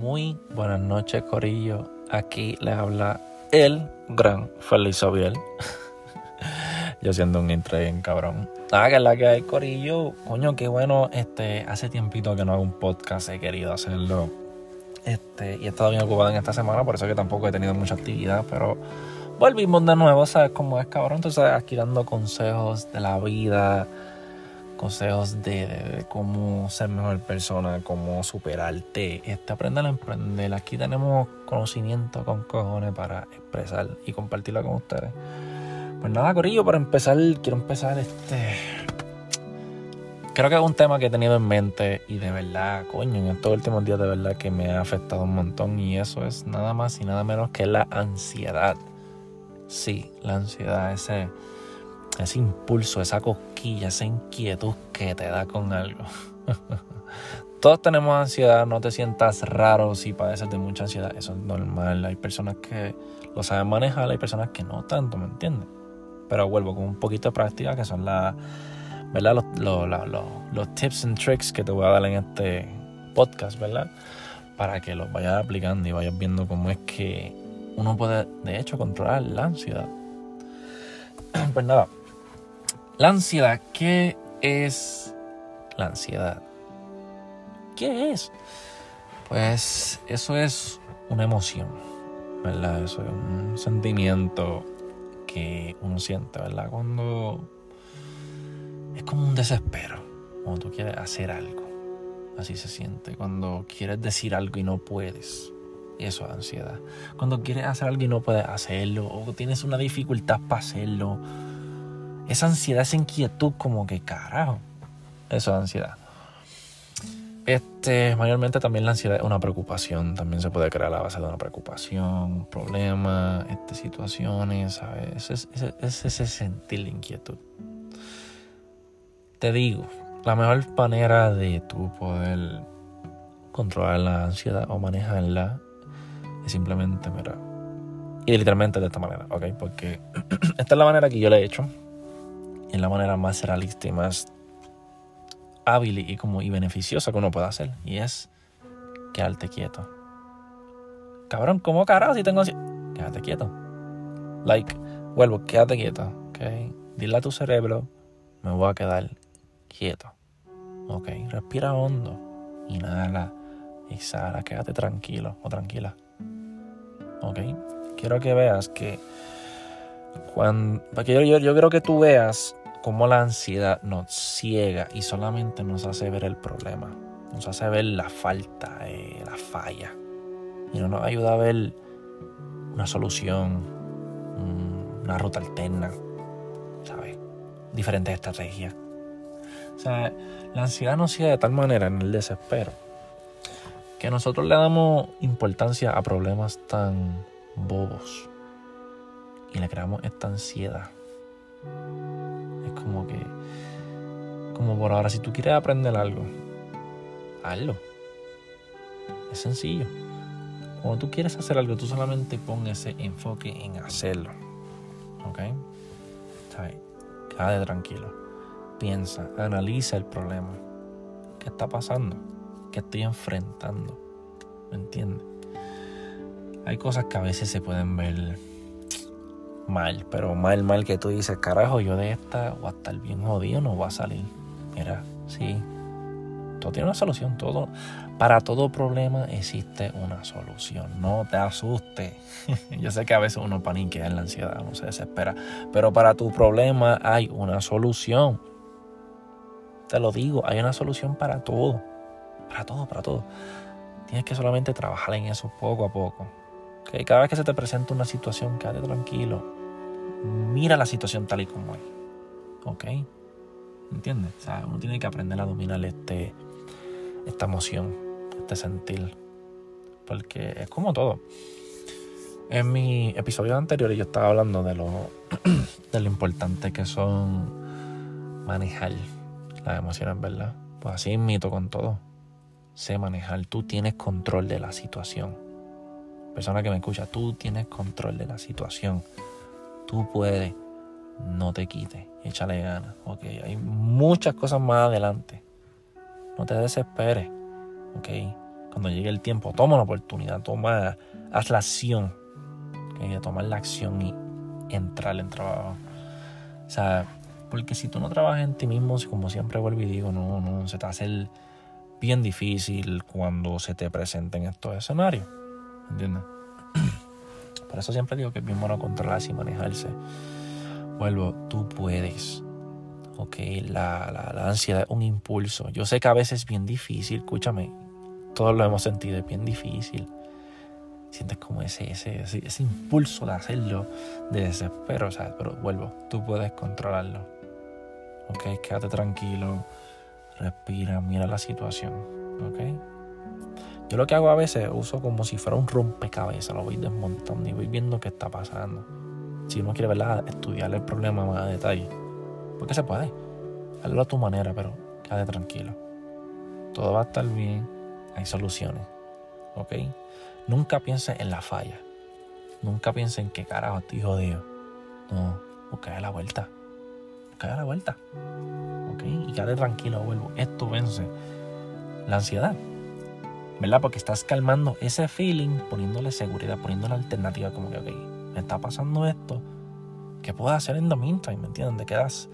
Muy buenas noches, Corillo. Aquí les habla el gran Feliz Abiel. Yo siendo un intro en cabrón. Ah, que la que hay, Corillo. Coño, qué bueno. Este, hace tiempito que no hago un podcast, he querido hacerlo. Este, y he estado bien ocupado en esta semana, por eso que tampoco he tenido mucha actividad, pero volvimos de nuevo, ¿sabes cómo es, cabrón? Entonces, aquí dando consejos de la vida consejos de, cómo ser mejor persona, cómo superarte, este, aprender a emprender. Aquí tenemos conocimiento con cojones para expresar y compartirlo con ustedes. Pues nada, Corillo, para empezar, quiero empezar este. Creo que es un tema que he tenido en mente y de verdad, coño, en estos últimos días de verdad que me ha afectado un montón y eso es nada más y nada menos que la ansiedad. Sí, la ansiedad, ese ese impulso, esa cosquilla, esa inquietud que te da con algo. Todos tenemos ansiedad, no te sientas raro si padeces de mucha ansiedad, eso es normal. Hay personas que lo saben manejar, hay personas que no tanto, ¿me entiendes? Pero vuelvo con un poquito de práctica, que son la, los, tips and tricks que te voy a dar en este podcast, ¿verdad? Para que los vayas aplicando y vayas viendo cómo es que uno puede, de hecho, controlar la ansiedad. Pues nada, la ansiedad, ¿qué es la ansiedad? ¿Qué es? Pues eso es una emoción, ¿verdad? Eso es un sentimiento que uno siente, ¿verdad? Cuando es como un desespero, cuando tú quieres hacer algo. Así se siente. Cuando quieres decir algo y no puedes. Eso es ansiedad. Cuando quieres hacer algo y no puedes hacerlo. O tienes una dificultad para hacerlo esa ansiedad, esa inquietud, como que carajo. Eso es ansiedad. Este, mayormente también la ansiedad es una preocupación. También se puede crear a base de una preocupación, problemas, este, situaciones, ¿sabes? Es, es, ese sentir la inquietud. Te digo, la mejor manera de tú poder controlar la ansiedad o manejarla es simplemente, mira, y literalmente de esta manera, ¿ok? Porque esta es la manera que yo le he hecho es la manera más realista y más hábil y, como, y beneficiosa que uno puede hacer. Y es quedarte quieto. Cabrón, ¿cómo carajo si tengo? Quédate quieto. Like, vuelvo, quédate quieto. Ok. Dile a tu cerebro, me voy a quedar quieto. Ok. Respira hondo. Inhala. Exhala. Quédate tranquilo o tranquila. Ok. Quiero que veas que cuando. Porque yo, yo quiero que tú veas cómo la ansiedad nos ciega y solamente nos hace ver el problema, nos hace ver la falta, eh, la falla, y no nos ayuda a ver una solución, una ruta alterna, ¿sabes? Diferentes estrategias. O sea, la ansiedad nos ciega de tal manera en el desespero que nosotros le damos importancia a problemas tan bobos y le creamos esta ansiedad como que, como por ahora, si tú quieres aprender algo, hazlo. Es sencillo. Cuando tú quieres hacer algo, tú solamente pon ese enfoque en hacerlo. ¿Ok? Quédate tranquilo. Piensa, analiza el problema. ¿Qué está pasando? ¿Qué estoy enfrentando? ¿Me entiendes? Hay cosas que a veces se pueden ver mal, pero mal, mal que tú dices, carajo, yo de esta o a estar bien jodido, no va a salir. Mira, sí, todo tiene una solución, todo, para todo problema existe una solución, no te asustes. yo sé que a veces uno paniquea en la ansiedad, uno se desespera, pero para tu problema hay una solución. Te lo digo, hay una solución para todo, para todo, para todo. Tienes que solamente trabajar en eso poco a poco. Cada vez que se te presenta una situación, quédate tranquilo mira la situación tal y como es. ¿Ok? ¿Entiendes? O sea, uno tiene que aprender a dominar este, esta emoción, este sentir. Porque es como todo. En mi episodio anterior yo estaba hablando de lo, de importante que son manejar las emociones, ¿verdad? Pues así mito con todo. Sé manejar. Tú tienes control de la situación. Persona que me escucha, tú tienes control de la situación. Tú puedes, no te quites, échale ganas. Ok, hay muchas cosas más adelante. No te desesperes. Ok, Cuando llegue el tiempo, toma la oportunidad, toma, haz la acción. ¿okay? Tomar la acción y entrar en trabajo. O sea, porque si tú no trabajas en ti mismo, como siempre vuelvo y digo, no, no, se te hace bien difícil cuando se te presenten estos escenarios. ¿Entiendes? Por eso siempre digo que es bien bueno controlarse y manejarse. Vuelvo, tú puedes. Ok, la, la, ansiedad es un impulso. Yo sé que a veces es bien difícil, escúchame, todos lo hemos sentido, es bien difícil. Sientes como ese, ese, ese, impulso de hacerlo, de desespero, ¿sabes? Pero vuelvo, tú puedes controlarlo. Ok, quédate tranquilo, respira, mira la situación. Ok. Yo lo que hago a veces uso como si fuera un rompecabezas, lo voy desmontando y voy viendo qué está pasando. Si uno quiere ¿verdad? estudiar el problema más a detalle, porque se puede. Hazlo a tu manera, pero quédate tranquilo. Todo va a estar bien, hay soluciones. ¿Ok? Nunca pienses en la falla. Nunca pienses en qué carajo estoy jodido. No, busca la vuelta. Busca la vuelta. ¿Ok? Y quédate tranquilo, vuelvo. Esto vence la ansiedad. ¿Verdad? Porque estás calmando ese feeling, poniéndole seguridad, poniéndole alternativa, como que, ok, me está pasando esto, ¿qué puedo hacer en the meantime? ¿Me entiendes? Te quedas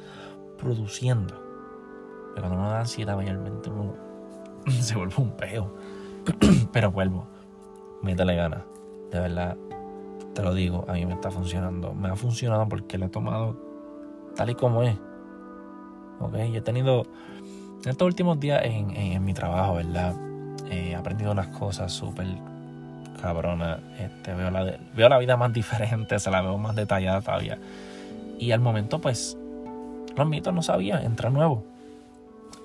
produciendo. Pero cuando uno da ansiedad, mayormente se vuelve un peo. Pero vuelvo, métele ganas, de verdad, te lo digo, a mí me está funcionando. Me ha funcionado porque lo he tomado tal y como es. Ok, yo he tenido en estos últimos días en, en mi trabajo, ¿verdad? He aprendido unas cosas súper cabronas. Este, veo, la, veo la vida más diferente, se la veo más detallada todavía. Y al momento, pues, lo admito, no sabía, entré nuevo.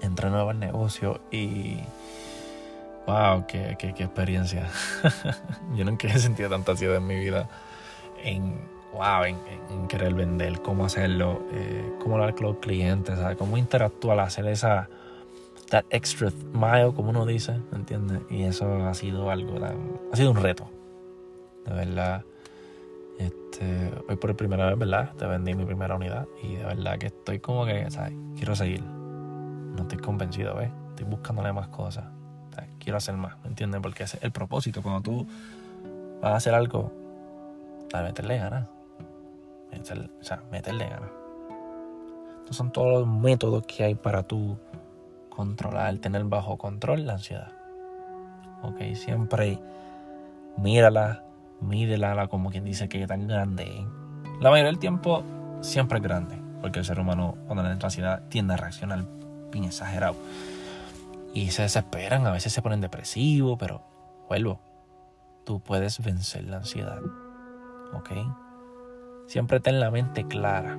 Entré nuevo al negocio y. ¡Wow! ¡Qué, qué, qué experiencia! Yo nunca he sentido tanta ansiedad en mi vida. En, wow, en, querer vender, cómo hacerlo, eh, cómo hablar con los clientes, ¿sabes? cómo interactuar, hacer esa that extra mile, como uno dice, ¿entiendes? Y eso ha sido algo, ha sido un reto. De verdad, este, hoy por primera vez, ¿verdad? Te vendí mi primera unidad y de verdad que estoy como que, ¿sabes? Quiero seguir. No estoy convencido, ¿ves? Estoy buscándole más cosas. Quiero hacer más, ¿me entiendes? Porque es el propósito. Cuando tú vas a hacer algo, a meterle ganas. o sea, meterle ganas. Estos son todos los métodos que hay para tú controlar, tener bajo control la ansiedad. Ok, siempre mírala, mídela como quien dice que es tan grande. La mayoría del tiempo siempre es grande, porque el ser humano cuando le entra ansiedad tiende a reaccionar bien exagerado. Y se desesperan, a veces se ponen depresivos, pero vuelvo, tú puedes vencer la ansiedad. ¿Ok? Siempre ten la mente clara.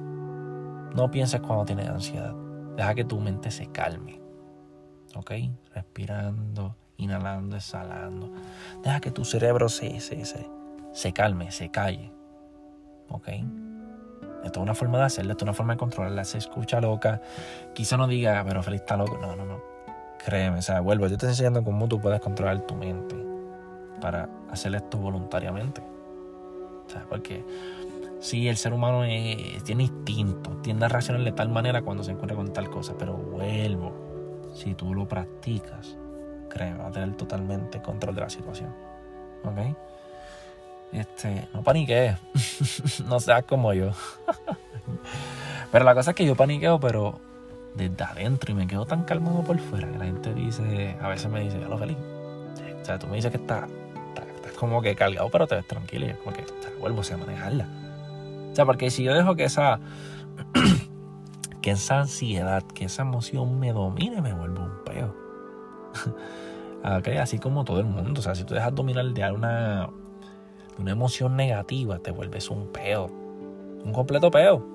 No pienses cuando tienes ansiedad. Deja que tu mente se calme. ¿Ok? Respirando, inhalando, exhalando. Deja que tu cerebro se, se, se, se calme, se calle, ¿ok? Esto es una forma de hacerlo, esto es una forma de controlarla. Se escucha loca. Quizá no diga, pero feliz está loco. No, no, no. Créeme, o sea, vuelvo. Yo te estoy enseñando cómo tú puedes controlar tu mente para hacer esto voluntariamente. O sea, porque si el ser humano tiene instinto, tiende a reaccionar de tal manera cuando se encuentra con tal cosa, pero vuelvo si tú lo practicas, créeme, va a tener totalmente control de la situación. ¿Ok? Este, no paniquees. no seas como yo. pero la cosa es que yo paniqueo, pero desde adentro y me quedo tan calmado por fuera que la gente dice, a veces me dice, ya lo feliz. O sea, tú me dices que estás está, como que cargado, pero te ves tranquilo y como que vuelvo a manejarla. O sea, porque si yo dejo que esa que esa ansiedad, que esa emoción me domine, me vuelvo un peo. okay, así como todo el mundo. O sea, si tú dejas dominar de una, una emoción negativa, te vuelves un peo. Un completo peo.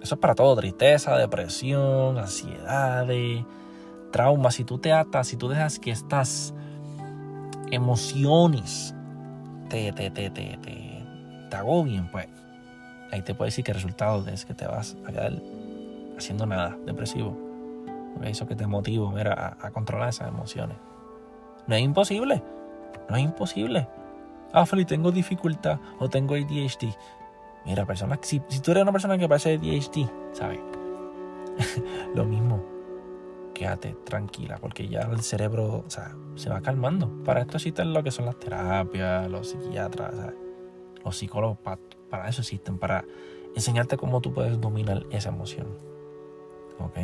Eso es para todo. Tristeza, depresión, ansiedades, trauma. Si tú te atas, si tú dejas que estas emociones te, te, te, te, te, agobien, pues ahí te puede decir que el resultado es que te vas a quedar haciendo nada, depresivo. Eso que te motiva a, a, controlar esas emociones. No es imposible. No es imposible. Ah, Feli, tengo dificultad o tengo ADHD. Mira, persona, si, si tú eres una persona que parece ADHD, ¿sabes? Lo mismo. quédate tranquila, porque ya el cerebro o sea, se va calmando. Para esto existen lo que son las terapias, los psiquiatras, los psicólogos, para, para, eso existen, para enseñarte cómo tú puedes dominar esa emoción. ¿Ok?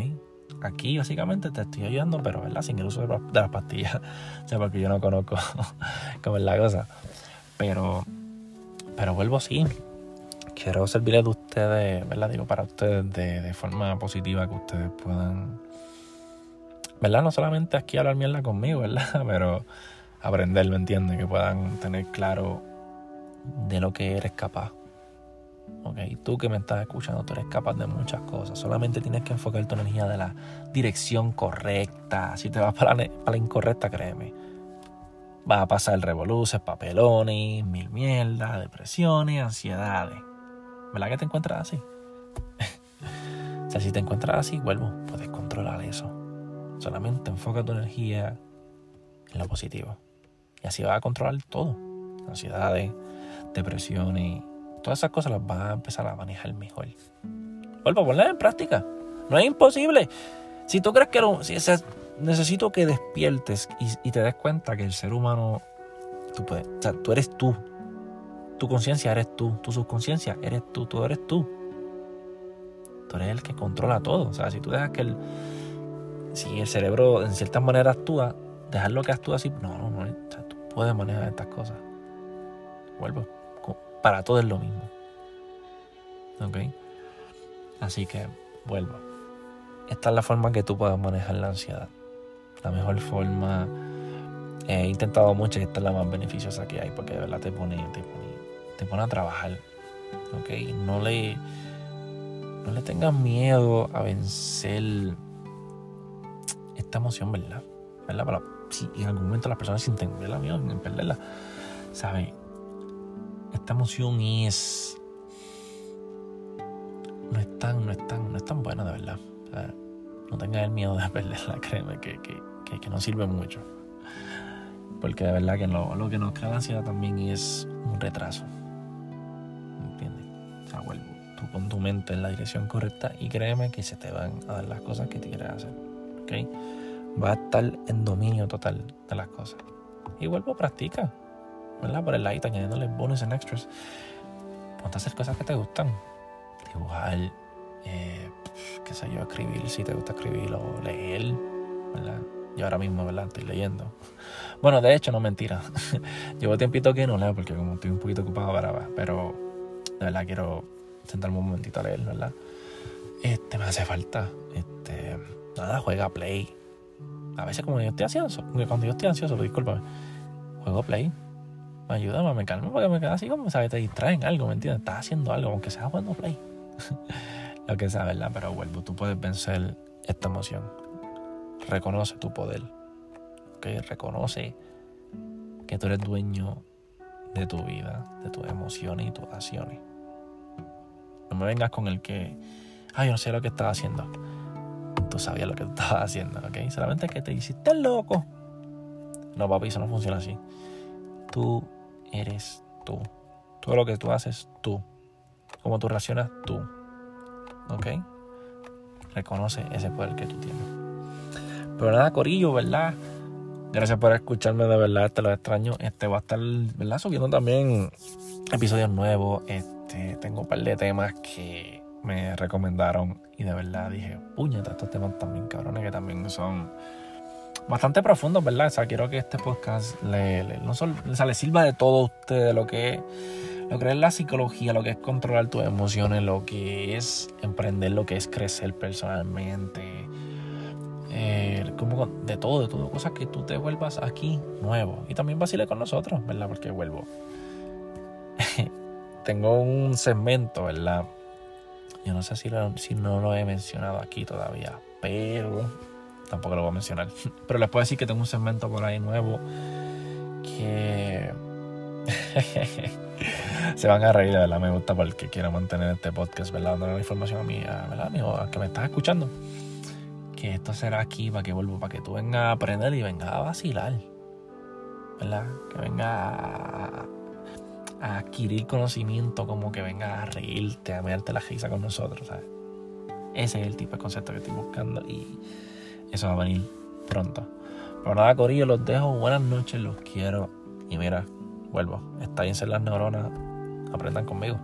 Aquí básicamente te estoy ayudando, pero ¿verdad? sin el uso de, las pastillas. o sea, porque yo no conozco cómo es la cosa. Pero, pero vuelvo así. Quiero servirles de ustedes, ¿verdad? Digo, para ustedes de, forma positiva que ustedes puedan ¿verdad? No solamente aquí hablar mierda conmigo, ¿verdad? Pero aprender, ¿me entiendes? Que puedan tener claro de lo que eres capaz. Ok, tú que me estás escuchando, tú eres capaz de muchas cosas. Solamente tienes que enfocar tu energía de la dirección correcta. Si te vas para la, incorrecta, créeme. Vas a pasar revoluces, papelones, mil mierdas, depresiones, ansiedades. ¿Verdad que te encuentras así? o sea, si te encuentras así, vuelvo, puedes controlar eso. Solamente enfoca tu energía en lo positivo. Y así vas a controlar todo. Ansiedades, depresiones, todas esas cosas las vas a empezar a manejar mejor. Vuelvo a ponerlas en práctica. No es imposible. Si tú crees que si necesito que despiertes y, te des cuenta que el ser humano, tú, puedes, o sea, tú eres tú. Tu conciencia eres tú. Tu subconsciencia eres tú. Tú eres tú. Tú eres el que controla todo. O sea, si tú dejas que el, si el cerebro en ciertas maneras actúa, dejarlo que actúe así, no, no, no, tú puedes manejar estas cosas. Vuelvo, para todo es lo mismo. ¿Ok? Así que vuelvo. Esta es la forma que tú puedas manejar la ansiedad. La mejor forma. He intentado mucho y esta es la más beneficiosa que hay porque de verdad te pone, te pone, te pone a trabajar. ¿Ok? No le, no le tengas miedo a vencer esta emoción, ¿verdad? ¿verdad? Para, si en algún momento las personas sienten miedo en ¿sabes? Esta emoción es. No es tan, no es tan, no es tan buena, de verdad. no tengas el miedo de perderla, créeme, que, que, que, no sirve mucho. Porque de verdad que lo, lo que nos crea la ansiedad también es un retraso. ¿Entiendes? O sea, vuelvo. Tú pon tu mente en la dirección correcta y créeme que se te van a dar las cosas que te quieres hacer. ¿Ok? va a estar en dominio total de las cosas. Y vuelvo a practicar, ¿verdad? Por el ladito, añadiéndole bonus and extras. Ponte a hacer cosas que te gustan. Dibujar, eh, qué sé yo, escribir si te gusta escribir o leer, ¿verdad? Yo ahora mismo, ¿verdad? Estoy leyendo. Bueno, de hecho, no mentira. Llevo tiempito que no leo porque como estoy un poquito ocupado para pero de verdad quiero sentarme un momentito a leer, ¿verdad? Este me hace falta. Este, nada, juega Play a veces como yo estoy ansioso, cuando yo estoy ansioso, discúlpame, juego play. Me ayuda, me calma porque me queda así como, ¿sabes? Te distraen algo, ¿me entiendes? Estás haciendo algo, aunque sea jugando play. Lo que sea, ¿verdad? Pero vuelvo, tú puedes vencer esta emoción. Reconoce tu poder. ¿Ok? Reconoce que tú eres dueño de tu vida, de tus emociones y tus acciones. No me vengas con el que, ay, yo no sé lo que estás haciendo tú sabías lo que estabas haciendo, ¿ok? Solamente que te hiciste loco. No, papi, eso no funciona así. Tú eres tú. Todo lo que tú haces, tú. Como tú reaccionas, tú. ¿Ok? Reconoce ese poder que tú tienes. Pero nada, Corillo, ¿verdad? Gracias por escucharme, de verdad, te lo extraño. Este va a estar, ¿verdad? Subiendo también episodios nuevos. Este, tengo un par de temas que me recomendaron y de verdad dije, puñeta, estos temas también cabrones que también son bastante profundos, ¿verdad? O sea, quiero que este podcast le, no solo, le sirva de todo a ustedes, lo que, lo que es la psicología, lo que es controlar tus emociones, lo que es emprender, lo que es crecer personalmente, eh, como de todo, de todo, cosas que tú te vuelvas aquí nuevo. Y también vacile con nosotros, ¿verdad? Porque vuelvo. Tengo un segmento, ¿verdad? Yo no sé si, si no lo he mencionado aquí todavía, pero tampoco lo voy a mencionar. Pero les puedo decir que tengo un segmento por ahí nuevo que se van a reír, de verdad. Me gusta porque quiero mantener este podcast, ¿verdad? Dando la información a mí, ¿verdad, amigo? A que me estás escuchando. Que esto será aquí para que vuelva, para que tú vengas a aprender y vengas a vacilar, ¿verdad? Que vengas a a adquirir conocimiento, como que vengas a reírte, a mirarte la risa con nosotros, ¿sabes? Ese es el tipo de concepto que estoy buscando y Eso va a venir pronto. Pero nada, Corillo, los dejo. Buenas noches, los quiero. Y mira, vuelvo. Estállense las neuronas. Aprendan conmigo.